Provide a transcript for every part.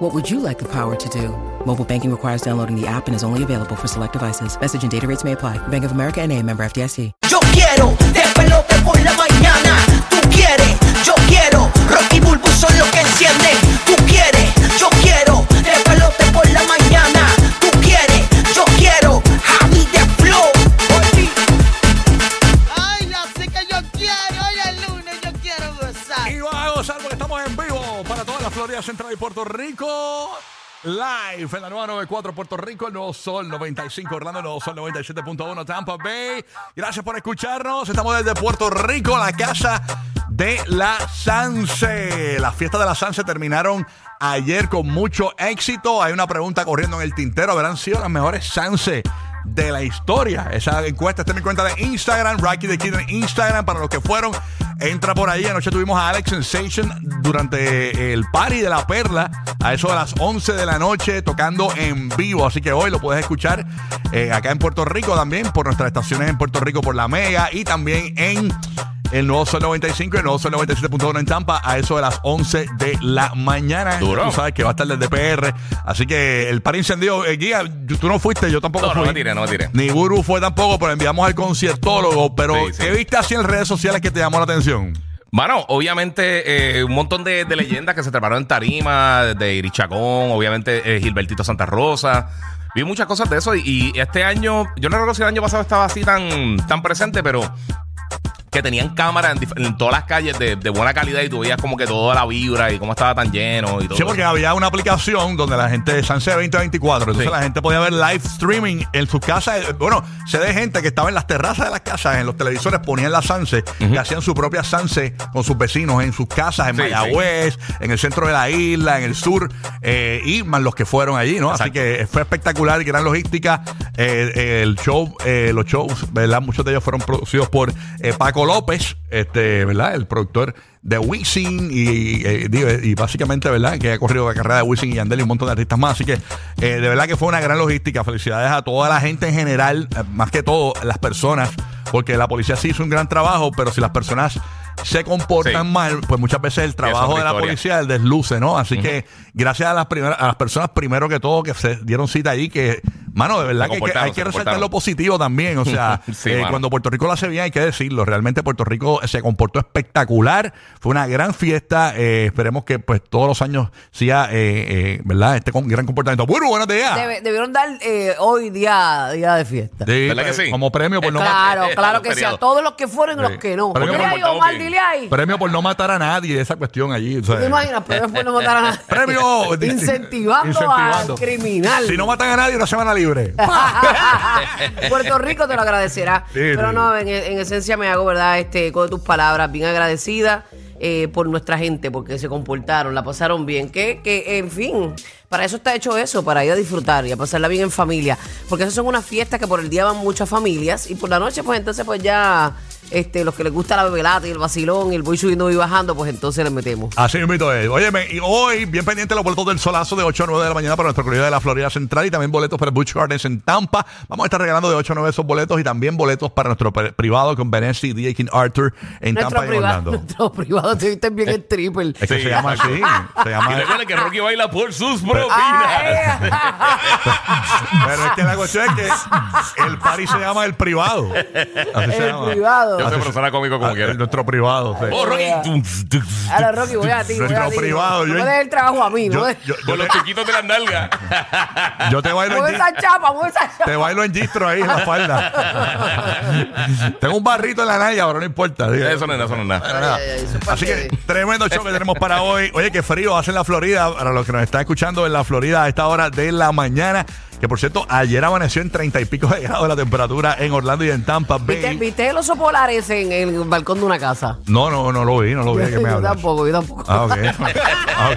What would you like the power to do? Mobile banking requires downloading the app and is only available for select devices. Message and data rates may apply. Bank of America and a member FDIC. Yo quiero despelote por la mañana. Tú quieres, yo quiero. Rocky Bulbo son que. Tú quieres, yo quiero. Despelote por la mañana. Florida Central y Puerto Rico. Live en la nueva 94 Puerto Rico, el nuevo Sol 95 Orlando, el nuevo Sol 97.1 Tampa Bay. Gracias por escucharnos. Estamos desde Puerto Rico, la casa de la Sanse. Las fiestas de la Sanse terminaron ayer con mucho éxito. Hay una pregunta corriendo en el tintero. ¿Habrán sido las mejores Sanse? De la historia. Esa encuesta está en mi cuenta de Instagram, Rocky the Kid en Instagram, para los que fueron. Entra por ahí. Anoche tuvimos a Alex Sensation durante el party de la Perla, a eso de las 11 de la noche, tocando en vivo. Así que hoy lo puedes escuchar eh, acá en Puerto Rico también, por nuestras estaciones en Puerto Rico, por la Mega y también en el nuevo Sol 95 y el nuevo Sol 97.1 en Tampa a eso de las 11 de la mañana. Duro. Tú sabes que va a estar desde PR. Así que el par incendió. Eh, Guía, tú no fuiste, yo tampoco No, no fui. me tiré, no me tiré. Ni Guru fue tampoco, pero enviamos al conciertólogo. Pero, Sí, sí. ¿qué viste así en redes sociales que te llamó la atención? Bueno, obviamente eh, un montón de, de leyendas que se treparon en tarima, de Iri Chacón, obviamente eh, Gilbertito Santa Rosa. Vi muchas cosas de eso y, y este año, yo no recuerdo si el año pasado estaba así tan, tan presente, pero que tenían cámaras en, todas las calles de, de buena calidad y tú veías como que toda la vibra y cómo estaba tan lleno y todo. Sí, porque había una aplicación donde la gente, Sanse 2024, entonces Sí. la gente podía ver live streaming en sus casas. Eh, Bueno, sé de gente que estaba en las terrazas de las casas, en los televisores, ponían la Sanse y hacían su propia Sanse con sus vecinos en sus casas, en Sí, Mayagüez, en el centro de la isla, en el sur, eh, y más los que fueron allí, ¿no? Así que fue espectacular y gran logística. Eh, el show, eh, los shows, ¿verdad? Muchos de ellos fueron producidos por eh, Paco López, este, ¿verdad? El productor de Wisin y, eh, digo, y básicamente, ¿verdad? Que ha corrido la carrera de Wisin y Yandel y un montón de artistas más. Así que eh, de verdad que fue una gran logística. Felicidades a toda la gente en general, eh, más que todo las personas, porque la policía sí hizo un gran trabajo, pero si las personas se comportan Sí. mal, pues muchas veces el trabajo de la policía el desluce, ¿no? Así que gracias a las primeras, a las personas primero que todo que se dieron cita allí, que, mano, de verdad Se que, hay que se resaltar lo positivo también. O sea, Sí, eh, cuando Puerto Rico lo hace bien, hay que decirlo. Realmente Puerto Rico se comportó espectacular. Fue una gran fiesta. Eh, esperemos que pues todos los años siga, eh, eh, ¿verdad? Este con- gran comportamiento. Bueno, buenos días. Debe- debieron dar eh, hoy día, día de fiesta. Sí, ¿Verdad que pues, sí? Como premio por no claro, eh, claro los que sí. A todos los que fueron y los que no. Dile me ahí, Omar, dile ahí. Premio por no matar a nadie, esa cuestión allí. o sea, ¿Te imaginas? Premios por no matar a nadie. Premio Incentivando al criminal. Si no matan a nadie, una semana libre. Puerto Rico te lo agradecerá. Sí, Pero no, en, en esencia me hago, ¿verdad? Este, eco de tus palabras, bien agradecida eh, por nuestra gente, porque se comportaron, la pasaron bien. Que, que, en fin, para eso está hecho eso, para ir a disfrutar y a pasarla bien en familia. Porque esas son unas fiestas que por el día van muchas familias y por la noche, pues entonces, pues ya. Este, los que les gusta la bebelata y el vacilón y el voy subiendo y bajando, pues entonces les metemos. Así mismo es. Óyeme, y hoy, bien pendiente los boletos del solazo de 8 a 9 de la mañana para nuestro corrido de la Florida Central y también boletos para el Butch Gardens en Tampa. Vamos a estar regalando de 8 a 9 esos boletos y también boletos para nuestro pri- privado con Vanessa y DJ King Arthur en Nuestro Tampa y privado, Orlando. nuestro privado, te viste bien el triple. Es que Sí, se llama así. Se Y llama. recuerden que Rocky baila por sus. Pero es que la cuestión es que el party se llama el privado. Así se el llama. privado. Yo soy profesora cómico como Ah, quiera. Nuestro privado. sí. Oh, Rocky. Ahora, Rocky, voy a ti. voy Nuestro ti. privado, No yo- me des el trabajo a mí. Yo, Con los te, chiquitos de las nalgas. yo te bailo en, esa chapa, mueve esa chapa. te bailo en gistro ahí en la falda. Tengo un barrito en la nalga, pero no importa. Eso no es nada, eso no es nada. Pero nada. Ay, ay, ay, eso es parte Así que de- tremendo show que tenemos para hoy. Oye, qué frío hace en la Florida. Para los que nos están escuchando en la Florida a esta hora de la mañana. Que por cierto, ayer amaneció en 30 y pico de grados la temperatura en Orlando y en Tampa ¿Viste, Bay. ¿Viste el oso polar ese en el balcón de una casa? No, no, no lo vi, no lo vi. ¿de qué me yo hablas? tampoco, yo tampoco. Ah. Ah.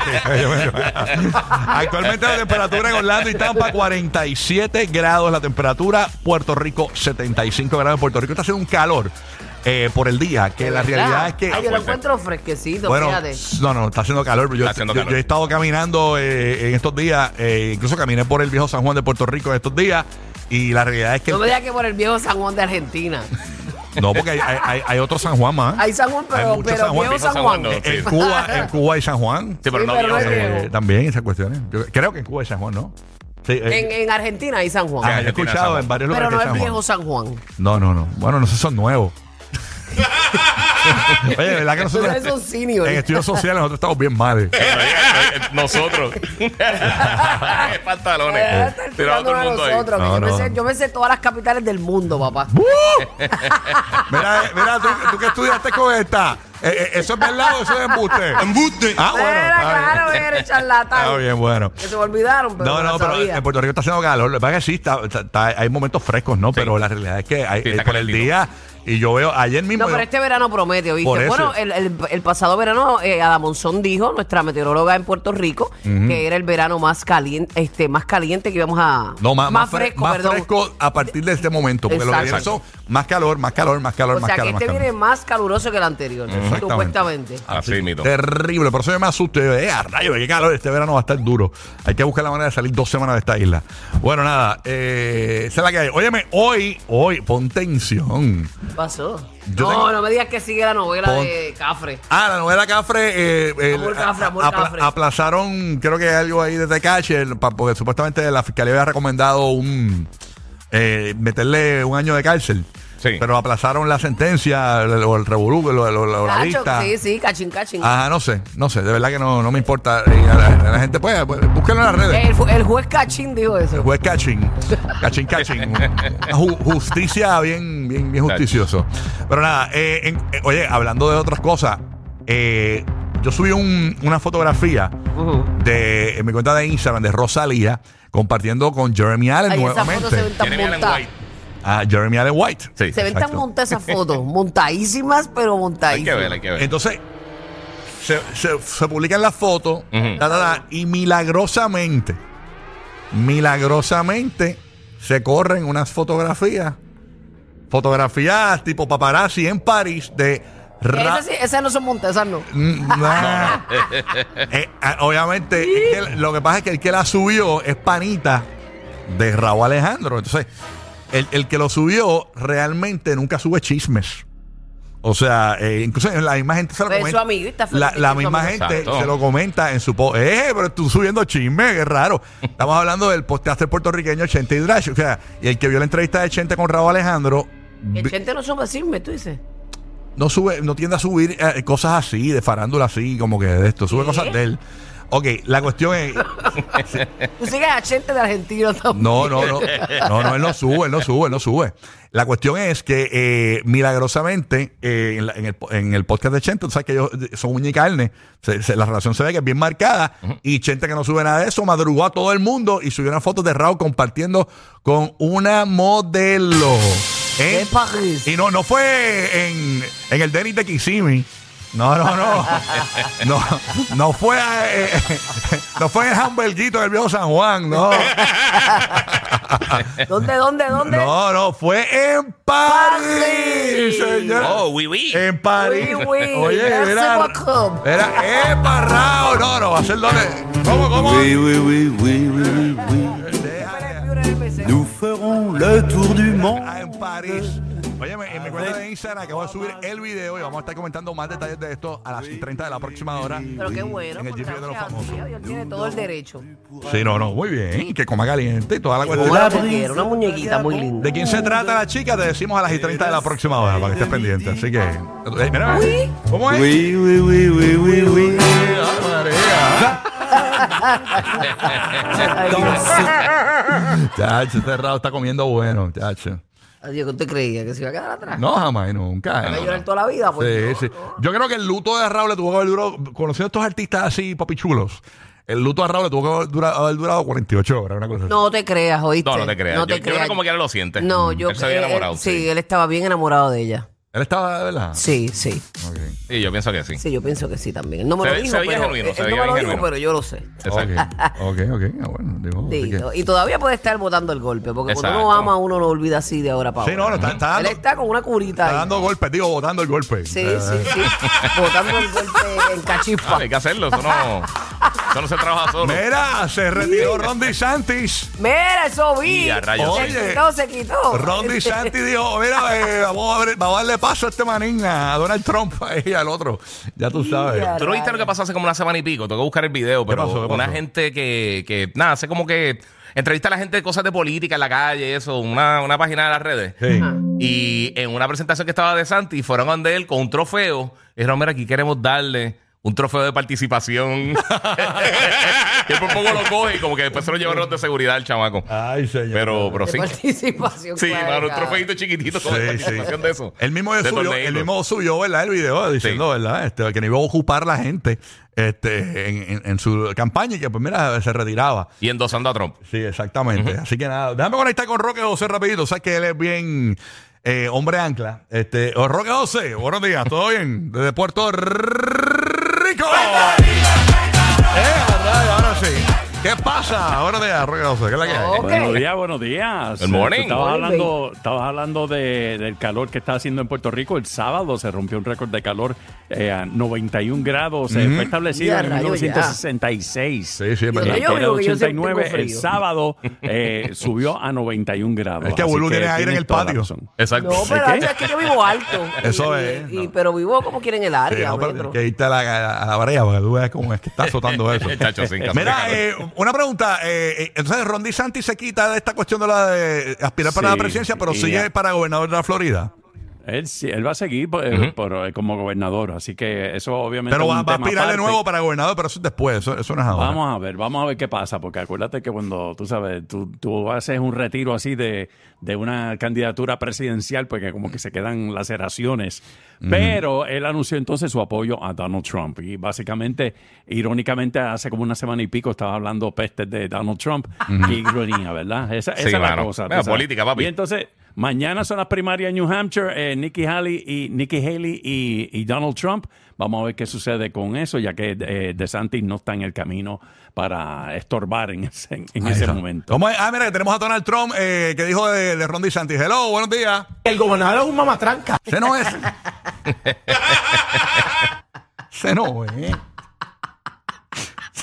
Actualmente la temperatura en Orlando y Tampa 47 grados la temperatura, Puerto Rico 75 grados. Puerto Rico está haciendo un calor eh, por el día, que la ¿Verdad? realidad es que... Ay, yo lo encuentro fresquecito, Bueno, fíjate. no, no, está haciendo calor. Yo, Está haciendo yo- calor. yo he estado caminando eh, en estos días, eh, incluso caminé por el viejo San Juan de Puerto Rico en estos días, y la realidad es que... No me digas que por el viejo San Juan de Argentina. No, porque hay, hay- hay- hay otro San Juan más. Hay San Juan, Hay pero, mucho pero San Juan. San. En. Cuba, en Cuba hay San Juan. Sí, pero Sí, no pero Eh, también esas cuestiones. Yo creo que en Cuba hay San Juan, ¿no? Sí, eh, En, en Argentina hay San Juan. ah, he escuchado en varios lugares pero no es hay San viejo. San Juan. No, no, no. Bueno, no sé, son nuevos. Oye, ¿verdad que nosotros seniors. en estudios sociales nosotros estamos bien mal? Nosotros. Pantalones. Eh, está Tirado a todo el explicándolo a mundo ahí. nosotros, que No, yo, me no. sé, yo me sé todas las capitales del mundo, papá. Mira, mira tú, tú que estudiaste con esta. Eh, eh, ¿Eso es verdad o eso es embuste? ¡Embuste! Ah, bueno. Era está bien. claro, eres charlatán. Ah, bien, bueno. Que se me olvidaron, pero No, no, no, pero sabía. en Puerto Rico está haciendo calor. Lo que pasa es que sí, está- está- está- hay momentos frescos, ¿no? Pero la realidad es que hay, Sí, está eh, por el calentito. día, y yo veo ayer mismo. No, pero yo- este verano promete, eso. Bueno, el, el- el pasado verano, eh, Ada Monzón dijo, nuestra meteoróloga en Puerto Rico, que era el verano más caliente, este, más caliente que íbamos a... No, más, más, fre- fresco, más perdón. fresco a partir de este momento. Porque lo que viene Exacto. son más calor, más calor, más calor, O más sea, que calor. más este calor. viene más caluroso que el anterior, supuestamente. Así mito. Terrible, por eso yo me asusto. Yo, eh, a rayo, qué calor, este verano va a estar duro. Hay que buscar la manera de salir dos semanas de esta isla. Bueno, nada, eh, esa es la que hay. Óyeme, hoy, hoy, pon tensión. ¿Qué pasó? Yo no, tengo- no me digas que sigue la novela Pon- de Cafre. Ah, la novela Cafre. Eh, el- Amor Cafre, amor a- Cafre. Aplazaron, creo que algo ahí de Tecache, porque supuestamente la fiscalía había recomendado un eh, meterle un año de cárcel. Sí. Pero aplazaron la sentencia el- o el revolú, lo- lo- lo- la Cacho, lista. sí, sí, cachín, cachín. Ajá, no sé, no sé, de verdad que no, no me importa. Y a la, a la gente, pues, pues, búsquenlo en las redes. El, ju- el juez cachín dijo El eso. juez Cachín. Cachín, Cachín. Ju- justicia bien, bien, bien justicioso. Pero nada, eh, en- eh, oye, hablando de otras cosas, eh, yo subí un- una fotografía de en mi cuenta de Instagram de Rosalía compartiendo con Jeremy Allen Ay, nuevamente. tan Jeremy Allen. White. A Jeremy Allen White. Sí. Se ven tan Exacto. montadas esas fotos. Montadísimas, pero Hay que montadísimas. ver, hay que ver. Entonces, se, se- se publican las fotos Ujú. ta, ta, ta, y milagrosamente, milagrosamente se corren unas fotografías, fotografías tipo paparazzi en París de... Ra- Esas, sí, esas no son montadas, esas no. Mm, nah. Eh, ah, obviamente, es que lo que pasa es que el que la subió es panita de Raúl Alejandro. Entonces, el, el que lo subió realmente nunca sube chismes. O sea, eh, incluso la misma gente se lo Es su comenta. amigo, está la, feliz la su misma amigo. gente Exacto. se lo comenta en su post. Eh, pero tú subiendo chisme, qué raro. Estamos hablando del podcaster puertorriqueño Chente y Drash. O sea, y el que vio la entrevista de Chente con Raúl Alejandro El vi- gente no sube chisme, tú dices. No sube, no tiende a subir eh, cosas así, de farándula así, como que de esto, sube ¿Qué? cosas de él. Ok, la cuestión es. Tú sigues a gente de Argentina también. No, no, no. No, no, él no sube, él no sube, él no sube. La cuestión es que eh, milagrosamente eh, en, la- en el, en el podcast de Chente, tú sabes que ellos son uña y carne, se- se- la relación se ve que es bien marcada. Y Chente, que no sube nada de eso, madrugó a todo el mundo y subió una foto de Raúl compartiendo con una modelo. En- De París. Y no, no fue en, en el Denis de Kissimmee. No, no, no. No, no fue, eh, no fue en el hamburguito del viejo San Juan, no. ¿Dónde, dónde, dónde? No, no, fue en París, París. señor. Oh, oui, oui. En París. Oui, oui. Oye, Merci era. beaucoup. Era embarrado. No, no, va a ser donde. ¿Cómo, cómo? Oui, oui, oui, oui, oui, oui. Nous ferons le tour du monde. En París. Oye, en mi cuenta de Instagram que voy a subir el video y vamos a estar comentando más detalles de esto a las 30 de la próxima hora. Pero qué bueno, En el porque GP de los gracias a famosos. Dios, tiene todo el derecho. Sí, no, no, muy bien. Que coma caliente y toda la cuestión. Una, muñequera, una muñequita muy linda. ¿De quién se trata la chica? Te decimos a las y 30 de la próxima hora para que estés pendiente. Así que. eh, mira, ¿Cómo es? Oui, oui, oui, oui, oui, oui. Chacho, este raro está comiendo bueno, chacho. Adiós, ¿qué te creía? ¿Que se iba a quedar atrás? No, jamás, nunca. ¿Va a llorar toda la vida? Pues Sí, sí. Yo creo que el luto de Raúl le tuvo que haber duro conociendo a estos artistas así, papichulos. el luto a Raúl le tuvo que haber durado, haber durado 48 horas, una cosa así. No te creas, ¿oíste? No, no te creas. No yo, te yo creo creas. que como quiera lo siente. No, yo Él se había él- enamorado. sí, él estaba bien enamorado de ella. Él estaba de verdad. Sí, sí. Ok. Sí, yo pienso que sí. Sí, yo pienso que sí también. Él no me Se lo dijo, se veía pero, genuino, él se no veía me lo bien dijo, genuino. pero yo lo sé. Exacto. Ok, ok, ok. Ah, bueno, digo, Sí, que- y todavía puede estar botando el golpe, porque cuando Exacto. uno ama, uno lo olvida así de ahora para Sí, no, ahora. no, está, está Él dando, está con una curita está ahí. dando golpes, digo, botando el golpe. Sí, Eh, sí, sí. botando el golpe en Ah, cachispa. hay que hacerlo. Eso no, eso no se trabaja solo. Mira, se retiró Ron DeSantis. Mira, eso vi. Y a rayos, Oye. se quitó, se quitó. Ron DeSantis dijo, mira, eh, vamos, a ver- vamos a darle paso a este manín, a Donald Trump y al otro. Ya tú sabes. Ya. ¿Tú no viste lo que pasó hace como una semana y pico? Tengo que buscar el video, pero pasó? ¿Qué una pasó? gente que, que, nada, hace como que entrevista a la gente de cosas de política en la calle, y eso, una, una página de las redes. Sí. Y en una presentación que estaba de Santi, fueron donde él con un trofeo. Y dijeron, mira, aquí queremos darle un trofeo de participación. que por poco lo coge y como que después se lo llevaron los de seguridad al chamaco. Ay, señor. Pero, pero sí. participación. Sí, claro, mano, un trofeito chiquitito con Sí, sí. participación de eso. El mismo De torneito. el mismo suyo, ¿verdad? El video diciendo, ¿verdad? Este, que no iba a ocupar la gente este, en, en- en su campaña y que, pues mira, se retiraba. Y endosando a Trump. Sí, exactamente. Así que nada, déjame conectar con Roque José rapidito. Sabes que él es bien eh, hombre ancla. Este, oh, Roque José, buenos días, ¿todo bien? Desde Puerto Rico. ¿Qué pasa? Buenos días, Roque José. ¿Qué es la que hay? Ok. Buenos días, buenos días. Good morning. Tú Estabas Morning, hablando, estabas hablando de- del calor que está haciendo en Puerto Rico. El sábado se rompió un récord de calor eh, a 91 grados. Fue establecido Ya, en rayos, ya. 1966. Sí, sí, es Yo- verdad. Eh, yo que yo siempre 89, tengo el frío. sábado eh, subió a 91 grados. Es que Así Bulu tiene aire en tienes el toda la patio. razón. Exacto. No, pero ¿Qué? es que yo vivo alto. Eso Y- es, y- no. pero vivo como quiera en el Sí, área. no, pero metro. que irte a la, a la brea para que tú veas cómo es que está azotando eso. Chacho, sí, casi Mira, eh, una pregunta. eh, eh, entonces, Ron DeSantis se quita de esta cuestión de la de aspirar para Sí, la presidencia, pero sigue ya. para gobernador de la Florida. Él, sí, él va a seguir por- eh, por- eh, como gobernador, así que eso obviamente Pero es va, a aspirar de nuevo para gobernador, pero eso es después, eso, eso no es ahora. Vamos a ver, vamos a ver qué pasa, porque acuérdate que cuando tú sabes, tú, tú haces un retiro así de, de una candidatura presidencial, porque como que se quedan laceraciones. Pero él anunció entonces su apoyo a Donald Trump. Y básicamente, irónicamente, hace como una semana y pico estaba hablando pestes de Donald Trump. Qué ironía, ¿verdad? Esa, Sí, esa es la cosa. Mira, política, papi. Y entonces, mañana son las primarias en New Hampshire. eh, Nikki Haley y Nikki Haley y, y Donald Trump. Vamos a ver qué sucede con eso, ya que eh, DeSantis no está en el camino para estorbar en ese, en ese momento. ¿Cómo es? Ah, mira, que tenemos a Donald Trump eh, que dijo de, de Ron DeSantis. Hello, buenos días. El gobernador es un mamatranca. Ese no es. Esa no es.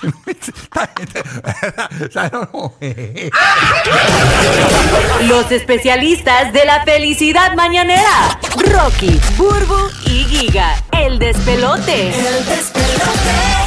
Los especialistas de la felicidad mañanera. Rocky, Burbu y Giga. El despelote. El despelote.